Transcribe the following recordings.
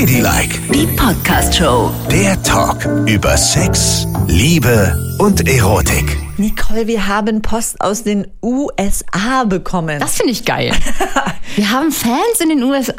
Ladylike, Die Podcast-Show. der Talk über Sex, Liebe und Erotik. Nicole, wir haben Post aus den USA bekommen. Das finde ich geil. Wir haben Fans in den USA.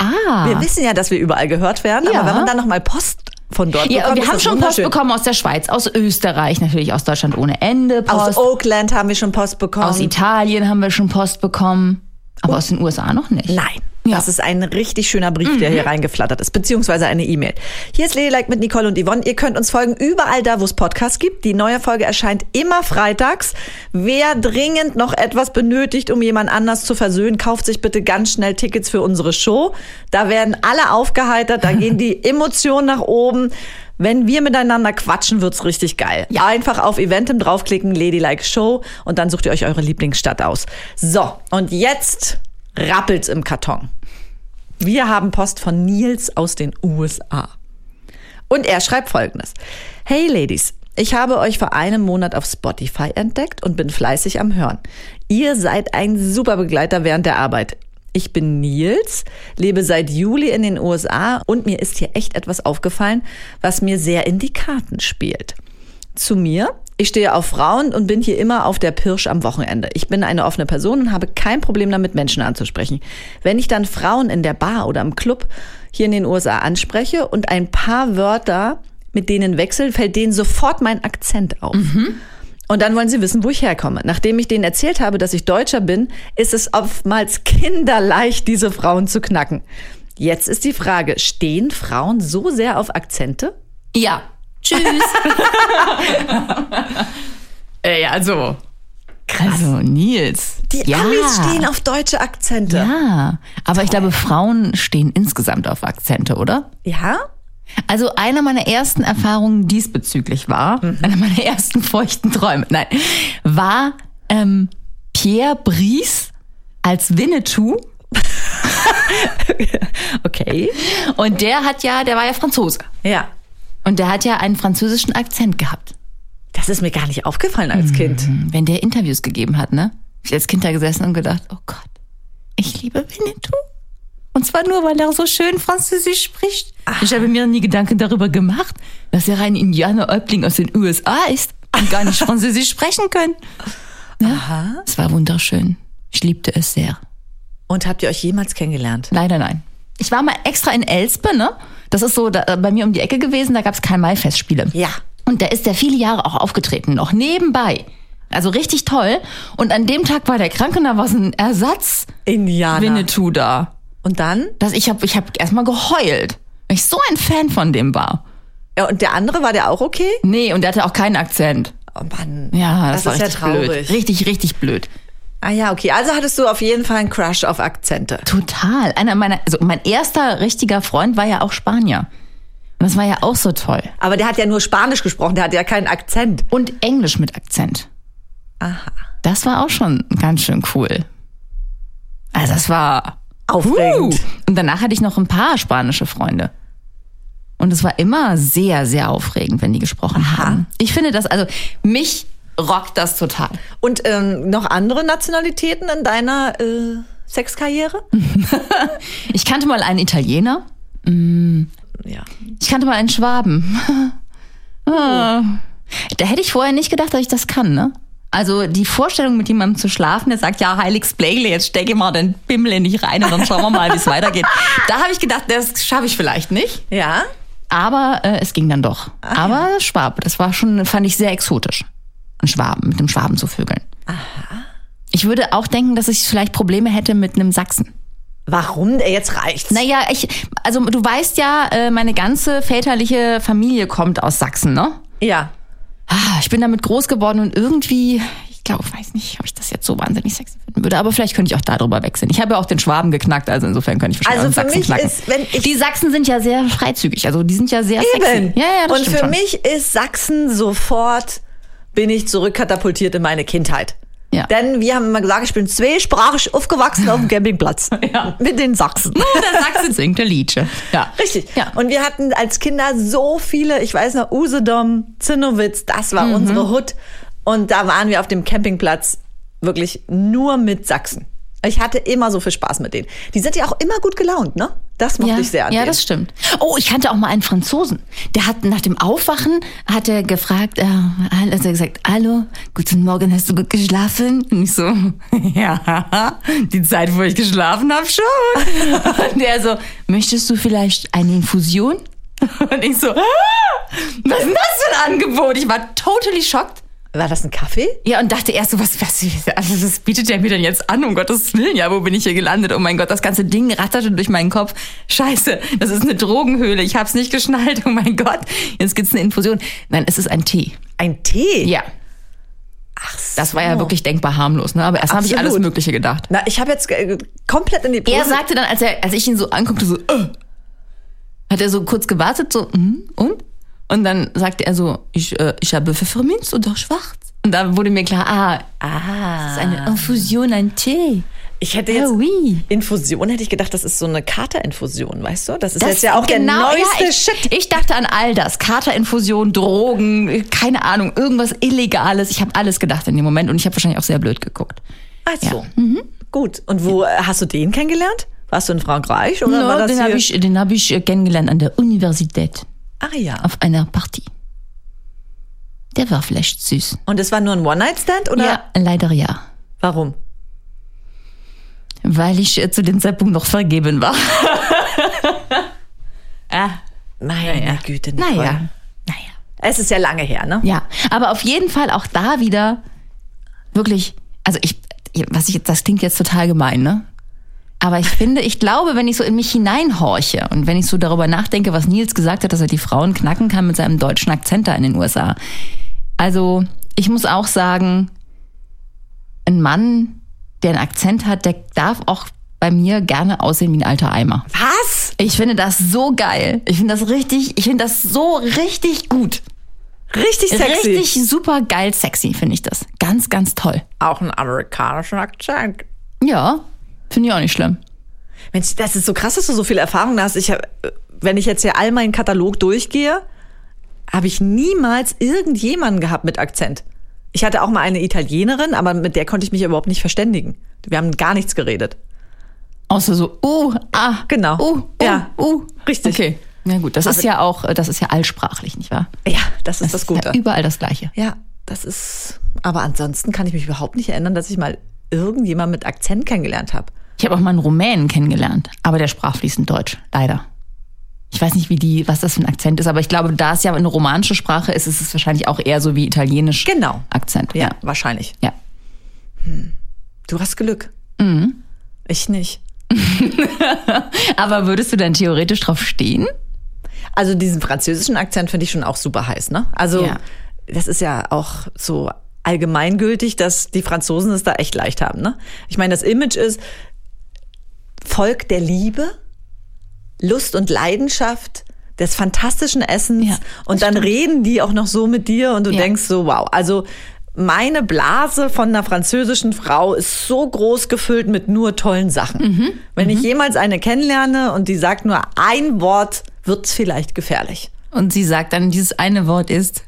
wir wissen ja, dass wir überall gehört werden, Ja. aber wenn man dann nochmal Post von dort ja, bekommt, wir ist haben das schon Post bekommen aus der Schweiz, aus Österreich, natürlich aus Deutschland ohne Ende. Post. Aus Oakland haben wir schon Post bekommen. Aus Italien haben wir schon Post bekommen. Aber aus den USA noch nicht. Nein. Ja. Mhm. Das ist ein richtig schöner Brief, der hier reingeflattert ist, beziehungsweise eine E-Mail. Hier ist Ladylike mit Nicole und Yvonne. Ihr könnt uns folgen überall da, wo es Podcasts gibt. Die neue Folge erscheint immer freitags. Wer dringend noch etwas benötigt, um jemand anders zu versöhnen, kauft sich bitte ganz schnell Tickets für unsere Show. Da werden alle aufgeheitert, da gehen die Emotionen nach oben. Wenn wir miteinander quatschen, wird's richtig geil. Einfach auf Eventim draufklicken, Ladylike Show und dann sucht ihr euch eure Lieblingsstadt aus. So, und jetzt rappelt's im Karton. Wir haben Post von Nils aus den USA. Und er schreibt folgendes. Hey Ladies, ich habe euch vor einem Monat auf Spotify entdeckt und bin fleißig am Hören. Ihr seid ein super Begleiter während der Arbeit. Ich bin Nils, lebe seit Juli in den USA und mir ist hier echt etwas aufgefallen, was mir sehr in die Karten spielt. Zu mir. Ich stehe auf Frauen und bin hier immer auf der Pirsch am Wochenende. Ich bin eine offene Person und habe kein Problem damit, Menschen anzusprechen. Wenn ich dann Frauen in der Bar oder im Club hier in den USA anspreche und ein paar Wörter mit denen wechsel, fällt denen sofort mein Akzent auf. Und dann wollen sie wissen, wo ich herkomme. Nachdem ich denen erzählt habe, dass ich Deutscher bin, ist es oftmals kinderleicht, diese Frauen zu knacken. Jetzt ist die Frage, stehen Frauen so sehr auf Akzente? Ja. Tschüss. Ey, also. Also, Nils. Die ja. Amis stehen auf deutsche Akzente. Ja, aber ich glaube, Frauen stehen insgesamt auf Akzente, oder? Ja? Also eine meiner ersten Erfahrungen diesbezüglich war, einer meiner ersten feuchten Träume, nein, war ähm, Pierre Brice als Winnetou. Okay. Und der hat ja, der war ja Franzose. Ja. Und der hat ja einen französischen Akzent gehabt. Das ist mir gar nicht aufgefallen als Kind. Wenn der Interviews gegeben hat, ne? Ich als Kind da gesessen und gedacht, oh Gott, ich liebe Winnetou. Und zwar nur, weil er so schön Französisch spricht. Ich habe mir nie Gedanken darüber gemacht, dass er ein Indianerhäuptling aus den USA ist und gar nicht Französisch sprechen kann. Ja, es war wunderschön. Ich liebte es sehr. Und habt ihr euch jemals kennengelernt? Leider nein. Ich war mal extra in Elspe, ne? Das ist so da, bei mir um die Ecke gewesen, da gab es Karl-May-Festspiele. Ja. Und da ist der viele Jahre auch aufgetreten, noch nebenbei. Also richtig toll. Und an dem Tag war der krank und da war so ein Ersatz Indianer. Winnetou da. Und dann? Das, ich habe ich hab erstmal geheult, weil ich so ein Fan von dem war. Ja, und der andere, war der auch okay? Nee, und der hatte auch keinen Akzent. Oh Mann. Ja, das, Das war ist ja traurig. blöd. Richtig, richtig blöd. Ah ja, okay. Also hattest du auf jeden Fall einen Crush auf Akzente. Total. Einer meiner, also mein erster richtiger Freund war ja auch Spanier. Und das war ja auch so toll. Aber der hat ja nur Spanisch gesprochen, der hat ja keinen Akzent. Und Englisch mit Akzent. Aha. Das war auch schon ganz schön cool. Also das war Aufregend. Uh. Und danach hatte ich noch ein paar spanische Freunde. Und es war immer sehr, sehr aufregend, wenn die gesprochen haben. Ich finde das, also mich rockt das total. Und ähm, noch andere Nationalitäten in deiner äh, Sexkarriere? Ich kannte mal einen Italiener. Ja. Ich kannte mal einen Schwaben. Ah. Da hätte ich vorher nicht gedacht, dass ich das kann, ne? Also die Vorstellung, mit jemandem zu schlafen, der sagt, ja, heiliges Blegle, jetzt stecke mal den Bimmel in dich rein und dann schauen wir mal, wie es weitergeht. Da habe ich gedacht, das schaffe ich vielleicht nicht. Ja? Aber äh, es ging dann doch. Aber Schwabe, das war schon, fand ich sehr exotisch. Schwaben, mit einem Schwaben zu vögeln. Ich würde auch denken, dass ich vielleicht Probleme hätte mit einem Sachsen. Warum? Äh, Jetzt reicht's. Naja, ich, also du weißt ja, äh, meine ganze väterliche Familie kommt aus Sachsen, ne? Ja. Ah, Ich bin damit groß geworden und irgendwie, ich glaube, weiß nicht, ob ich das jetzt so wahnsinnig sexy finden würde, aber vielleicht könnte ich auch darüber wechseln. Ich habe ja auch den Schwaben geknackt, also insofern könnte ich wahrscheinlich Also auch für Sachsen mich knacken. ist, wenn ich- Die Sachsen sind ja sehr freizügig, also die sind ja sehr Eben. sexy. Ja, ja, das Und für schon. mich ist Sachsen sofort, bin ich zurückkatapultiert in meine Kindheit. Ja. Denn wir haben immer gesagt, ich bin zweisprachig aufgewachsen auf dem Campingplatz. Ja. Mit den Sachsen. Der Sachsen singt der Liedche. Ja. Richtig. Ja. Und wir hatten als Kinder so viele, ich weiß noch, Usedom, Zinnowitz, das war Mhm. unsere Hut. Und da waren wir auf dem Campingplatz wirklich nur mit Sachsen. Ich hatte immer so viel Spaß mit denen. Die sind ja auch immer gut gelaunt, ne? Das mochte ja, ich sehr an ja, denen. das stimmt. Oh, ich kannte auch mal einen Franzosen. Der hat nach dem Aufwachen hat er gefragt, äh, hat er gesagt, hallo, guten Morgen, hast du gut geschlafen? Und ich so, ja, die Zeit, wo ich geschlafen habe, schon. Und der so, möchtest du vielleicht eine Infusion? Und ich so, ah, was ist denn das für ein Angebot? Ich war totally schockt. War das ein Kaffee? Ja, und dachte erst so, was, was, also was bietet der mir denn jetzt an? Um Gottes Willen, ja, wo bin ich hier gelandet? Oh mein Gott, das ganze Ding ratterte durch meinen Kopf. Scheiße, das ist eine Drogenhöhle. Ich hab's nicht geschnallt. Oh mein Gott, jetzt gibt's eine Infusion. Nein, es ist ein Tee. Ein Tee? Ja. Ach so. Das war ja wirklich denkbar harmlos, ne? Aber erst habe ich alles Mögliche gedacht. Na, ich habe jetzt äh, komplett in die Pose. Er sagte dann, als, er, als ich ihn so anguckte, so, äh, hat er so kurz gewartet, so, mhm, und? Und dann sagte er so, ich, äh, ich habe Pfefferminz oder schwarz. Und da wurde mir klar, ah, ah, das ist eine Infusion, ein Tee. ich hätte jetzt Ah, oui. Infusion hätte ich gedacht, das ist so eine Katerinfusion, weißt du? Das ist Das jetzt ja auch genau, der neueste ja, ich, Shit. Ich dachte an all das. Katerinfusion, Drogen, keine Ahnung, irgendwas Illegales. Ich habe alles gedacht in dem Moment und ich habe wahrscheinlich auch sehr blöd geguckt. Also, gut. Und wo äh, hast du den kennengelernt? Warst du in Frankreich oder war No, das den habe ich, den hab ich äh, kennengelernt an der Universität Ach ja. auf einer Party. Der war vielleicht süß. Und es war nur ein One-Night-Stand oder Ja, leider ja. warum? Weil ich äh, zu dem Zeitpunkt noch vergeben war. ah, Meine Güte, Nicole. naja. Naja. Es ist ja lange her, ne? Ja, aber auf jeden Fall auch da wieder wirklich, also ich, was ich das klingt jetzt total gemein, ne? Aber ich finde, ich glaube, wenn ich so in mich hineinhorche und wenn ich so darüber nachdenke, was Nils gesagt hat, dass er die Frauen knacken kann mit seinem deutschen Akzent da in den USA. Also, ich muss auch sagen, ein Mann, der einen Akzent hat, der darf auch bei mir gerne aussehen wie ein alter Eimer. Was? Ich finde das so geil. Ich finde das richtig, ich finde das so richtig gut. Richtig sexy. Richtig super geil sexy, finde ich das. Ganz, ganz toll. Auch einen amerikanischen Akzent. Ja, finde ich auch nicht schlimm. Mensch, das ist so krass, dass du so viel Erfahrung hast. Ich hab, wenn ich jetzt hier all meinen Katalog durchgehe, habe ich niemals irgendjemanden gehabt mit Akzent. Ich hatte auch mal eine Italienerin, aber mit der konnte ich mich überhaupt nicht verständigen. Wir haben gar nichts geredet. Außer so, uh, ah, Genau. uh, uh, Ja, uh. richtig. Okay. Na gut, das ist ja auch, das ist ja allsprachlich, nicht wahr? Ja, das ist das, ist Gute. Ja überall das Gleiche. Ja, das ist. Aber ansonsten kann ich mich überhaupt nicht erinnern, dass ich mal irgendjemand mit Akzent kennengelernt habe. Ich habe auch mal einen Rumänen kennengelernt, aber der sprach fließend Deutsch, leider. Ich weiß nicht, wie die, was das für ein Akzent ist, aber ich glaube, da es ja eine romanische Sprache ist, ist es wahrscheinlich auch eher so wie italienisch. Genau. Akzent. Ja, wahrscheinlich. Ja. Du hast Glück. Mhm. Ich nicht. Aber würdest du dann theoretisch drauf stehen? Also diesen französischen Akzent finde ich schon auch super heiß, ne? Also Ja. das ist ja auch so allgemeingültig, dass die Franzosen es da echt leicht haben, ne? Ich meine, das Image ist Volk der Liebe, Lust und Leidenschaft, des fantastischen Essens Ja, und dann reden die auch noch so mit dir und du Ja. denkst so, wow, also meine Blase von einer französischen Frau ist so groß gefüllt mit nur tollen Sachen. Mhm. Wenn ich jemals eine kennenlerne und die sagt nur ein Wort, wird's vielleicht gefährlich. Und sie sagt dann, dieses eine Wort ist,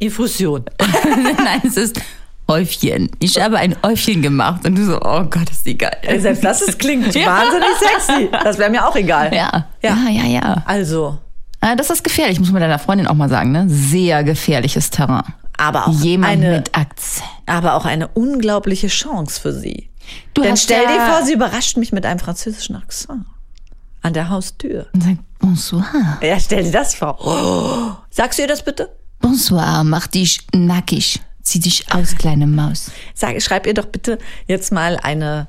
Infusion. nein, es ist Häufchen. Ich habe ein Häufchen gemacht. Und du so, oh Gott, ist die geil. Selbst das ist, klingt Ja. wahnsinnig sexy. Das wäre mir auch egal. Ja, Ja. ja, ja, ja. Also, Ah, Das ist gefährlich, muss man deiner Freundin auch mal sagen, ne? Sehr gefährliches Terrain. aber auch Jemand eine, mit Akzent. aber auch eine unglaubliche Chance für sie. Du Denn stell dir vor, sie überrascht mich mit einem französischen Akzent. An der Haustür. Und sagt, bonsoir. Ja, stell dir das vor. Oh. Sagst du ihr das bitte? Bonsoir, mach dich nackig. Zieh dich aus, kleine Maus. Sag, schreib ihr doch bitte jetzt mal eine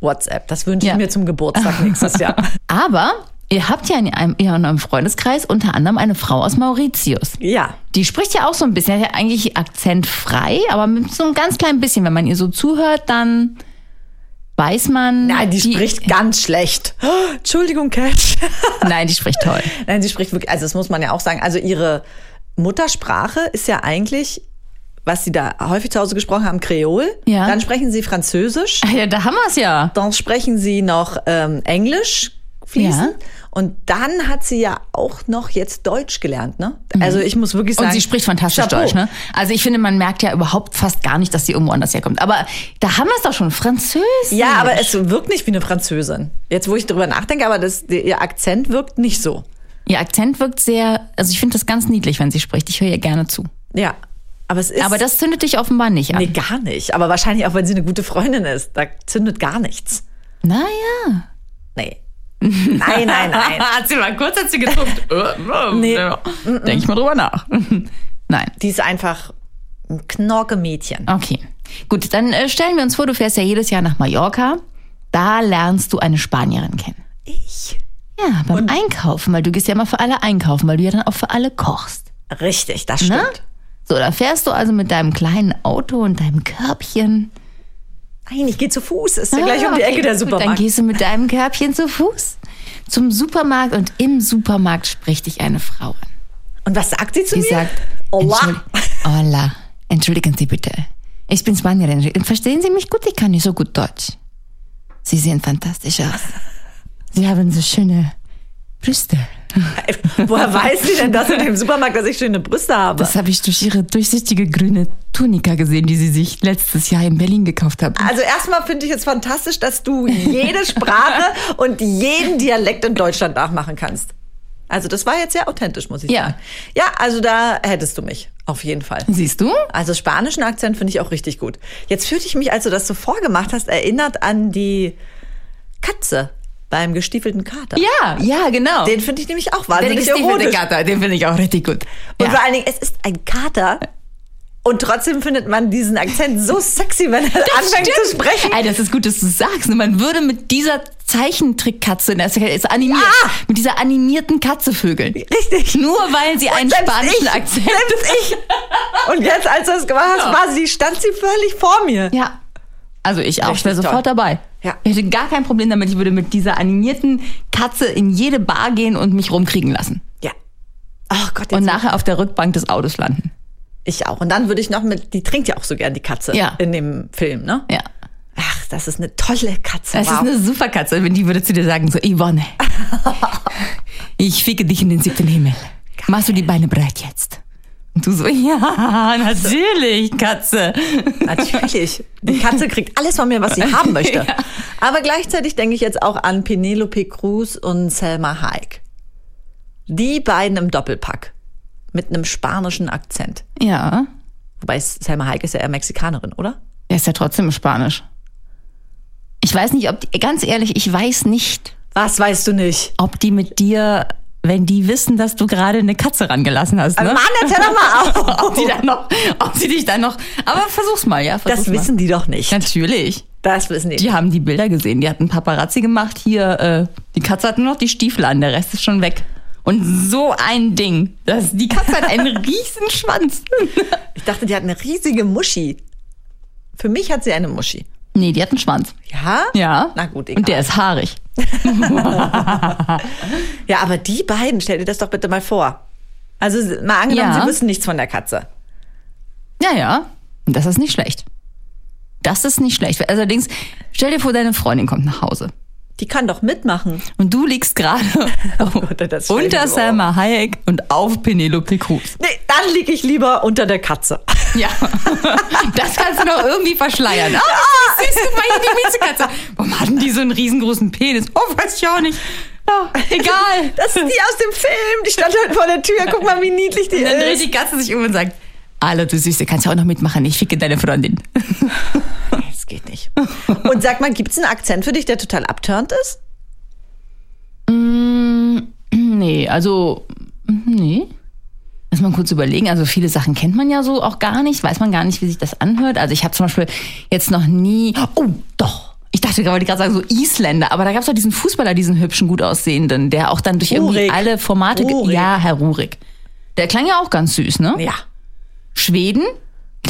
WhatsApp. Das wünsche ich Ja. mir zum Geburtstag nächstes Jahr. Aber ihr habt ja in einem, in eurem Freundeskreis unter anderem eine Frau aus Mauritius. Ja. Die spricht ja auch so ein bisschen, ja eigentlich akzentfrei, aber mit so ein ganz klein bisschen. Wenn man ihr so zuhört, dann weiß man. Nein, die, spricht ganz schlecht. Oh, Entschuldigung, Cash. Nein, die spricht toll. Nein, sie spricht wirklich, also das muss man ja auch sagen. Also ihre Muttersprache ist ja eigentlich, was sie da häufig zu Hause gesprochen haben, Kreol. Ja. Dann sprechen sie Französisch. Ja, da haben wir es ja. Dann sprechen sie noch ähm, Englisch, fließend. Ja. Und dann hat sie ja auch noch jetzt Deutsch gelernt, ne? Also ich muss wirklich sagen. Mhm. Und sie spricht fantastisch Chapeau. Deutsch, ne? Also ich finde, man merkt ja überhaupt fast gar nicht, dass sie irgendwo anders herkommt. Aber da haben wir es doch schon, Französisch. Ja, aber es wirkt nicht wie eine Französin. Jetzt, wo ich drüber nachdenke, aber das, ihr Akzent wirkt nicht so. Ihr Akzent wirkt sehr, also ich finde das ganz niedlich, wenn sie spricht. Ich höre ihr gerne zu. Ja. Aber es ist. Aber das zündet dich offenbar nicht an. Nee, gar nicht. Aber wahrscheinlich auch, wenn sie eine gute Freundin ist. Da zündet gar nichts. Naja. Nee. Nein, nein, nein. hat sie mal kurz, hat sie gezuckt. Nee. Denke ich mal drüber nach. Nein. Die ist einfach ein Knorke-Mädchen. Okay. Gut, dann äh, stellen wir uns vor, du fährst ja jedes Jahr nach Mallorca. Da lernst du eine Spanierin kennen. Ich? Ja, beim Einkaufen, weil du gehst ja immer für alle einkaufen, weil du ja dann auch für alle kochst. Richtig, das stimmt. So, da fährst du also mit deinem kleinen Auto und deinem Körbchen. Nein, ich gehe zu Fuß. Ist ja gleich Ah, um die okay, Ecke der gut, Dann Supermarkt. gehst du mit deinem Körbchen zu Fuß zum Supermarkt und im Supermarkt spricht dich eine Frau an. Und was sagt sie zu Die mir? sagt, Hola. Entschuldi- Hola, entschuldigen Sie bitte. Ich bin Spanierin. Verstehen Sie mich gut? Ich kann nicht so gut Deutsch. Sie sehen fantastisch aus. Sie haben so schöne Brüste. Woher weiß sie denn das in dem Supermarkt, dass ich schöne Brüste habe? Das habe ich durch Ihre durchsichtige grüne Tunika gesehen, die Sie sich letztes Jahr in Berlin gekauft haben. Also erstmal finde ich es fantastisch, dass du jede Sprache und jeden Dialekt in Deutschland nachmachen kannst. Also das war jetzt sehr authentisch, muss ich Ja. sagen. Ja, also da hättest du mich, auf jeden Fall. Siehst du? Also spanischen Akzent finde ich auch richtig gut. Jetzt fühlte ich mich, als du das so vorgemacht hast, erinnert an die Katze beim gestiefelten Kater. Ja, ja, genau. Den finde ich nämlich auch der wahnsinnig gestiefelte erotisch. Kater, den finde ich auch richtig gut. Und Ja. vor allen Dingen, es ist ein Kater. Und trotzdem findet man diesen Akzent so sexy, wenn er anfängt Stimmt. zu sprechen. Ey, das ist gut, dass du sagst. ne? Man würde mit dieser Zeichentrickkatze, das ist animiert, Ja. mit dieser animierten Katze vögeln. Richtig. Nur weil sie einen Selbst spanischen ich, Akzent Selbst ich. Und jetzt, als du das gemacht hast, Ja. war sie, stand sie völlig vor mir. Ja. Also ich auch, ich wäre sofort dabei. Ja. Ich hätte gar kein Problem damit, ich würde mit dieser animierten Katze in jede Bar gehen und mich rumkriegen lassen. Ja. Ach Gott, Und nachher auf der Rückbank des Autos landen. ich auch. Und dann würde ich noch mit, die trinkt ja auch so gern die Katze Ja. in dem Film, ne? Ja. Ach, das ist eine tolle Katze. Das wow. ist eine super Katze, wenn die würde zu dir sagen, so, Yvonne, ich ficke dich in den siebten Himmel. Machst du die Beine breit jetzt? Und du so, ja, natürlich, Katze. Natürlich. Die Katze kriegt alles von mir, was sie haben möchte. Ja. Aber gleichzeitig denke ich jetzt auch an Penelope Cruz und Selma Hayek. Die beiden im Doppelpack. Mit einem spanischen Akzent. Ja, Wobei Selma Hayek ist ja eher Mexikanerin, oder? er ist ja trotzdem Spanisch. Ich weiß nicht, ob die, ganz ehrlich, ich weiß nicht, Was weißt du nicht? ob die mit dir, wenn die wissen, dass du gerade eine Katze rangelassen hast, ne? Mann, erzähl doch mal auf. ob die dann noch, ob sie dich dann noch, aber versuch's mal, ja, versuch's Das wissen die doch nicht. Natürlich. Das wissen die. Die haben die Bilder gesehen. Die hatten Paparazzi gemacht. Hier, äh, die Katze hat nur noch die Stiefel an, der Rest ist schon weg. Und so ein Ding. Das, die Katze hat einen riesen Schwanz. Ich dachte, die hat eine riesige Muschi. Für mich hat sie eine Muschi. nee, die hat einen Schwanz. Ja? Ja. Na gut, egal. Und der ist haarig. Ja, aber die beiden, stell dir das doch bitte mal vor. Also mal angenommen, Ja. sie wissen nichts von der Katze. Ja, ja. Und das ist nicht schlecht. Das ist nicht schlecht. Also allerdings, stell dir vor, deine Freundin kommt nach Hause. Die kann doch mitmachen. Und du liegst gerade mir unter so Salma Hayek und auf Penelope Cruz. Nee, dann liege ich lieber unter der Katze. Ja. Das kannst du noch irgendwie verschleiern. Ah, siehst du mal hier die Miezekatze. Warum hatten die so einen riesengroßen Penis? Oh, weiß ich auch nicht. Ja, egal. Das ist die aus dem Film. Die stand halt vor der Tür. Guck mal, wie niedlich die Und dann dreht ist. die Katze sich um und sagt, Alter, du Süße, kannst ja auch noch mitmachen. Ich ficke deine Freundin. Geht nicht. Und sag mal, gibt's einen Akzent für dich, der total abturnt ist? Nee, also, nee. Lass mal kurz überlegen. Also viele Sachen kennt man ja so auch gar nicht. Weiß man gar nicht, wie sich das anhört. Also ich habe zum Beispiel jetzt noch nie. Oh, doch. Ich dachte gerade, gerade sagen so Isländer, aber da gab es doch diesen Fußballer, diesen hübschen, gut aussehenden, der auch dann durch irgendwie Rurik. alle Formate. Rurik. Ja, Herr Rurik. Der klang ja auch ganz süß, ne? Ja. Schweden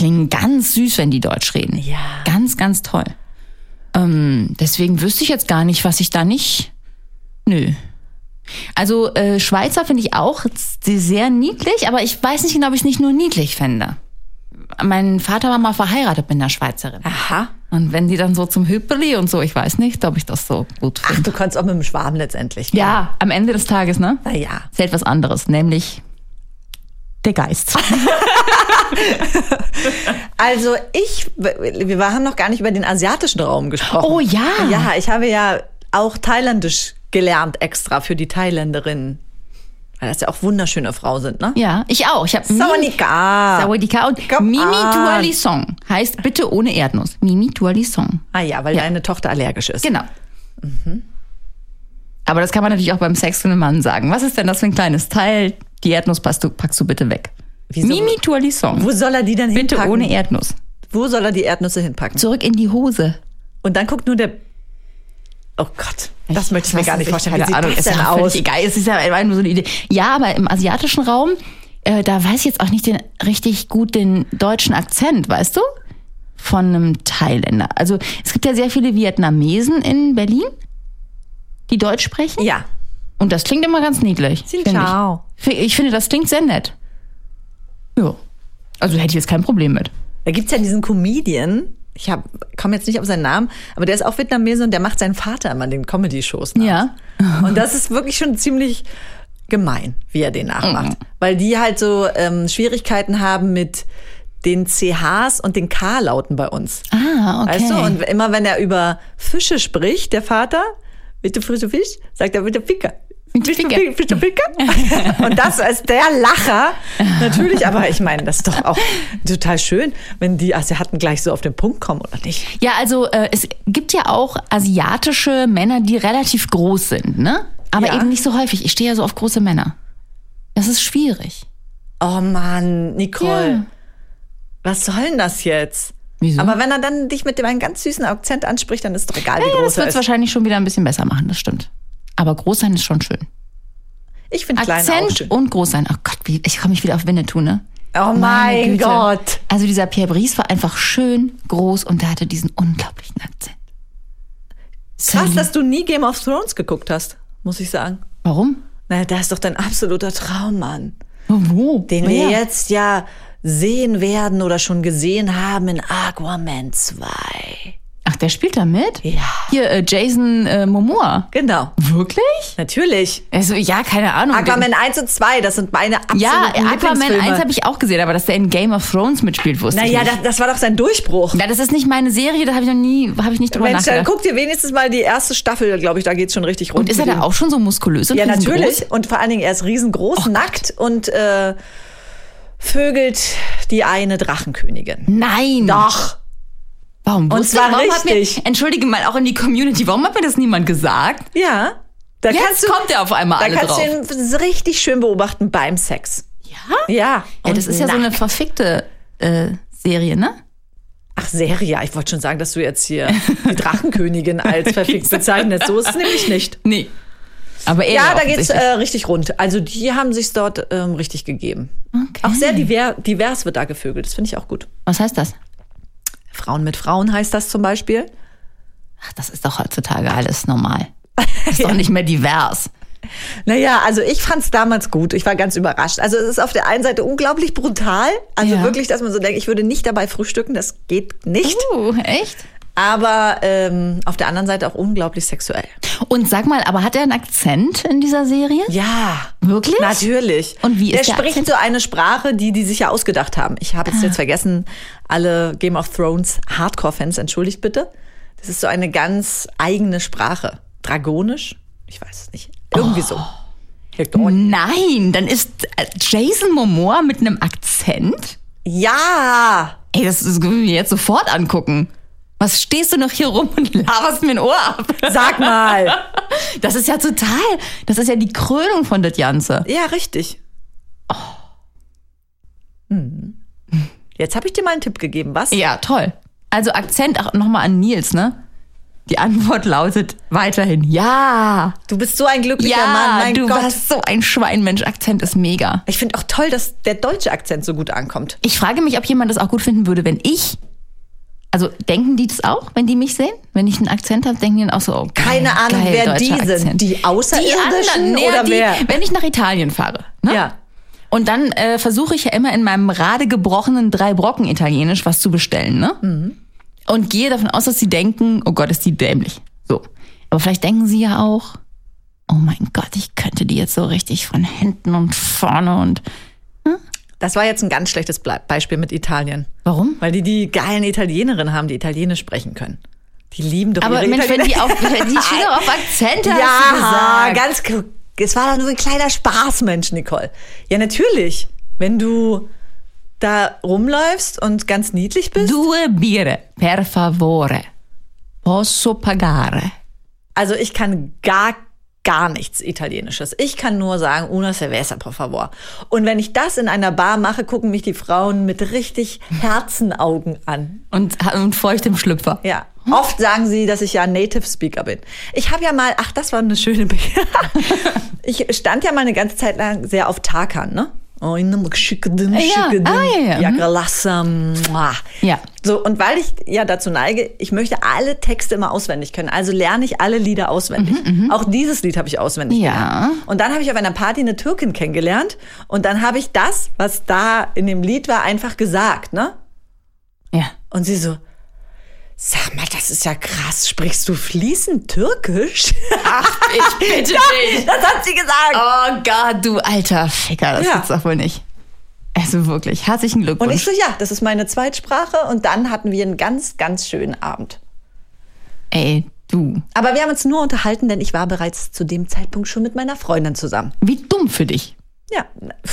klingen ganz süß, wenn die Deutsch reden. Ja. Ganz, ganz toll. Ähm, deswegen wüsste ich jetzt gar nicht, was ich da nicht. Nö. Also äh, Schweizer finde ich auch sehr niedlich, aber ich weiß nicht genau, ob ich es nicht nur niedlich fände. mein Vater war mal verheiratet mit einer Schweizerin. Aha. Und wenn die dann so zum Hüppeli und so, ich weiß nicht, ob ich das so gut Ach, finde. du kannst auch mit dem Schwaben letztendlich. Ja, am Ende des Tages, ne? Naja. Zählt was anderes, nämlich der Geist. Also ich, wir haben noch gar nicht über den asiatischen Raum gesprochen. Oh ja. Ja, ich habe ja auch Thailändisch gelernt extra für die Thailänderinnen. Weil das ja auch wunderschöne Frauen sind, ne? Ja, ich auch. Ich habe Sawadika. Sawadika und Mimi. Duali Song heißt bitte ohne Erdnuss. Mimi Duali Song. Ah ja, weil Ja. deine Tochter allergisch ist. Genau. Aber das kann man natürlich auch beim Sex von einem Mann sagen. Was ist denn das für ein kleines Teil? Die Erdnuss packst du, packst du bitte weg. Wieso? Mimi Duali Song. Wo soll er die denn Bitte hinpacken? ohne Erdnuss. Wo soll er die Erdnüsse hinpacken? Zurück in die Hose. Und dann guckt nur der. Oh Gott, das möchte ich mir gar nicht vorstellen. Wie Keine sieht Ahnung, das ist denn ja aus? egal. Es ist ja einfach nur so eine Idee. Ja, aber im asiatischen Raum, äh, da weiß ich jetzt auch nicht den, richtig gut den deutschen Akzent, weißt du? Von einem Thailänder. Also es gibt ja sehr viele Vietnamesen in Berlin, die Deutsch sprechen. Ja. Und das klingt immer ganz niedlich. Ciao. Ich. Ich finde, das klingt sehr nett. Ja. Also hätte ich jetzt kein Problem mit. Da gibt's ja diesen Comedian, ich komme jetzt nicht auf seinen Namen, aber der ist auch Vietnamese und der macht seinen Vater immer in den Comedy-Shows. nach. Ja. Und das ist wirklich schon ziemlich gemein, wie er den nachmacht. Weil die halt so ähm, Schwierigkeiten haben mit den CHs und den K-Lauten bei uns. Ah, okay. Weißt du? Und immer wenn er über Fische spricht, der Vater, bitte frische Fisch, sagt er bitte Ficker. Und das ist der Lacher. Natürlich, aber ich meine, das ist doch auch total schön, wenn die Asiaten gleich so auf den Punkt kommen, oder nicht? Ja, also äh, es gibt ja auch asiatische Männer, die relativ groß sind, ne? Aber Ja. eben nicht so häufig. Ich stehe ja so auf große Männer. Das ist schwierig. Oh Mann, Nicole. Ja. Was soll denn das jetzt? Wieso? Aber wenn er dann dich mit dem einen ganz süßen Akzent anspricht, dann ist doch egal, wie Ja, groß das er wird es ist. wahrscheinlich schon wieder ein bisschen besser machen, das stimmt. Aber groß sein ist schon schön. Ich finde klein auch Akzent schön. und groß sein. Oh Gott, wie, ich komme mich wieder auf Winnetou, ne? Oh mein. Gott. Also dieser Pierre Brice war einfach schön, groß und der hatte diesen unglaublichen Akzent. Krass, dass du nie Game of Thrones geguckt hast, muss ich sagen. Warum? Naja, das ist doch dein absoluter Traum, Mann. Wo? Den wir jetzt ja sehen werden oder schon gesehen haben in Aquaman 2. Ach, der spielt da mit? Ja. Hier, äh, Jason äh, Momoa. Genau. Wirklich? Natürlich. Also, ja, keine Ahnung. Aquaman 1 und 2, das sind meine absoluten Ja, Aquaman Lieblingsfilme. 1 habe ich auch gesehen, aber dass der in Game of Thrones mitspielt, wusste Naja, ich das, nicht. das war doch sein Durchbruch. Ja, das ist nicht meine Serie, da habe ich noch nie, habe ich nicht drüber Mensch, dann nachgedacht. guck dir wenigstens mal die erste Staffel, glaube ich, da geht's schon richtig rund. Und ist er da auch schon so muskulös und Ja, natürlich. Und vor allen Dingen, er ist riesengroß, nackt und äh, vögelt die eine Drachenkönigin. Nein. Doch. Warum? Und wusste- zwar warum Hat richtig. mir, entschuldige mal, auch in die Community, warum hat mir das niemand gesagt? Ja. Da Jetzt kannst du, kommt er auf einmal da alle kannst drauf. du ihn richtig schön beobachten beim Sex. Ja? Ja. Ja, das Und ist ja so eine nackt. verfickte äh, Serie, ne? Ach, Serie. Ich wollte schon sagen, dass du jetzt hier die Drachenkönigin als verfickt bezeichnest. So ist es nämlich nicht. Nee. Aber er Ja, da geht's äh, richtig rund. Also die haben sich dort ähm, richtig gegeben. Okay. Auch sehr diver, divers wird da gevögelt. Das finde ich auch gut. Was heißt das? Frauen mit Frauen heißt das zum Beispiel. Ach, das ist doch heutzutage alles normal. Das ist doch nicht mehr divers. Naja, also ich fand's damals gut. Ich war ganz überrascht. Also es ist auf der einen Seite unglaublich brutal. Also Ja. wirklich, dass man so denkt, ich würde nicht dabei frühstücken. Das geht nicht. Uh, echt? Aber ähm, auf der anderen Seite auch unglaublich sexuell. Und sag mal, aber hat er einen Akzent in dieser Serie? Ja. Wirklich? Natürlich. Und wie ist der der spricht Akzent? so eine Sprache, die die sich ja ausgedacht haben. Ich habe jetzt jetzt vergessen, alle Game of Thrones Hardcore-Fans, entschuldigt bitte. Das ist so eine ganz eigene Sprache. Dragonisch? Ich weiß es nicht. Irgendwie so. Nein, dann ist äh, Jason Momoa mit einem Akzent? Ja! Ey, das, das können wir mir jetzt sofort angucken. Was stehst du noch hier rum und laberst mir ein Ohr ab? Sag mal. Das ist ja total, das ist ja die Krönung von das Ganze. ja, richtig. Hm. Jetzt habe ich dir mal einen Tipp gegeben, was? Ja, toll. Also Akzent auch nochmal an Nils, ne? Die Antwort lautet weiterhin ja. Du bist so ein glücklicher Ja, Mann, mein du Gott. warst so ein Schweinmensch. Akzent ist mega. Ich finde auch toll, dass der deutsche Akzent so gut ankommt. Ich frage mich, ob jemand das auch gut finden würde, wenn ich. Also denken die das auch, wenn die mich sehen? Wenn ich einen Akzent habe, denken die dann auch so, oh, geil, Keine Ahnung, geil, wer die sind. Akzent. Die Außerirdischen die anderen, oder die, wer? Wenn ich nach Italien fahre, ne? Ja. Und dann äh, versuche ich ja immer in meinem gerade gebrochenen drei Brocken Italienisch was zu bestellen, ne? Und gehe davon aus, dass sie denken, oh Gott, ist die dämlich. So. Aber vielleicht denken sie ja auch, oh mein Gott, ich könnte die jetzt so richtig von hinten und vorne und Das war jetzt ein ganz schlechtes Beispiel mit Italien. warum? Weil die die geilen Italienerinnen haben, die Italienisch sprechen können. Die lieben doch Aber Mensch, wenn die auf, wenn die stehen auf Akzente, Ja, ganz. Es war doch nur ein kleiner Spaß, Mensch, Nicole. Ja, natürlich. Wenn du da rumläufst und ganz niedlich bist. Due Biere, per favore. Posso pagare. Also ich kann gar, gar nichts Italienisches. Ich kann nur sagen, una cerveza, por favor. Und wenn ich das in einer Bar mache, gucken mich die Frauen mit richtig Herzenaugen an. Und, und feuchtem Schlüpfer. Ja. Oft sagen sie, dass ich ja ein Native Speaker bin. Ich habe ja mal, ach, das war eine schöne Be Ich stand ja mal eine ganze Zeit lang sehr auf Tarkan, ne? Oh, in einem schickeden, Ja, schickeden, ah, ja, ja, ja, mhm. Ja. So, und weil ich ja dazu neige, ich möchte alle Texte immer auswendig können. Also lerne ich alle Lieder auswendig. Auch dieses Lied habe ich auswendig Mhm, Ja. gelernt. Und dann habe ich auf einer Party eine Türkin kennengelernt. Und dann habe ich das, was da in dem Lied war, einfach gesagt, ne? Ja. Und sie so, sag mal, das ist ja krass. Sprichst du fließend Türkisch? Ach, ich bitte dich. das hat sie gesagt. Oh Gott, du alter Ficker, das Ja. gibt's doch wohl nicht. Also wirklich, herzlichen Glückwunsch. Und ich so, ja, das ist meine Zweitsprache. Und dann hatten wir einen ganz, ganz schönen Abend. Ey, du, Aber wir haben uns nur unterhalten, denn ich war bereits zu dem Zeitpunkt schon mit meiner Freundin zusammen. wie dumm für dich. Ja.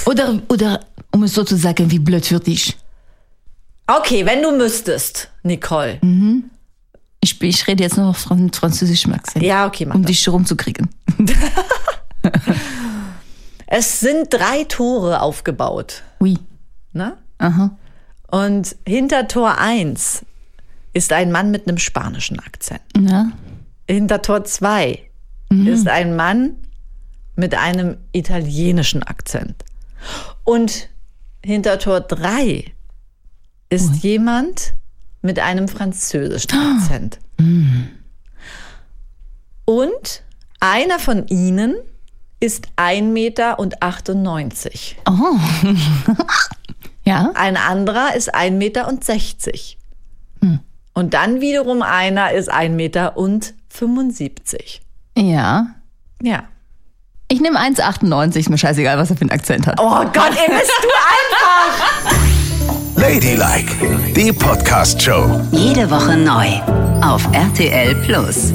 Oder, oder, um es so zu sagen, wie blöd für dich. Okay, wenn du müsstest, Nicole. Ich, ich rede jetzt noch Fran Französisch, Maxi. Ja, okay, mach Um das. dich rumzukriegen. Es sind drei Tore aufgebaut. Oui. Ne? Aha. Und hinter Tor 1 ist ein Mann mit einem spanischen Akzent. Ja. Hinter Tor 2 Mhm. ist ein Mann mit einem italienischen Akzent. Und hinter Tor 3 ist jemand mit einem französischen Akzent. Und einer von ihnen ist 1,98 Meter. Oh. ja. Ein anderer ist 1,60 Meter. Und dann wiederum einer ist 1,75 Meter. Ja. Ja. Ich nehme 1,98, ist mir scheißegal, was er für einen Akzent hat. Oh Gott, ey, bist du einfach! Ladylike, die Podcast-Show. Jede Woche neu auf RTL Plus.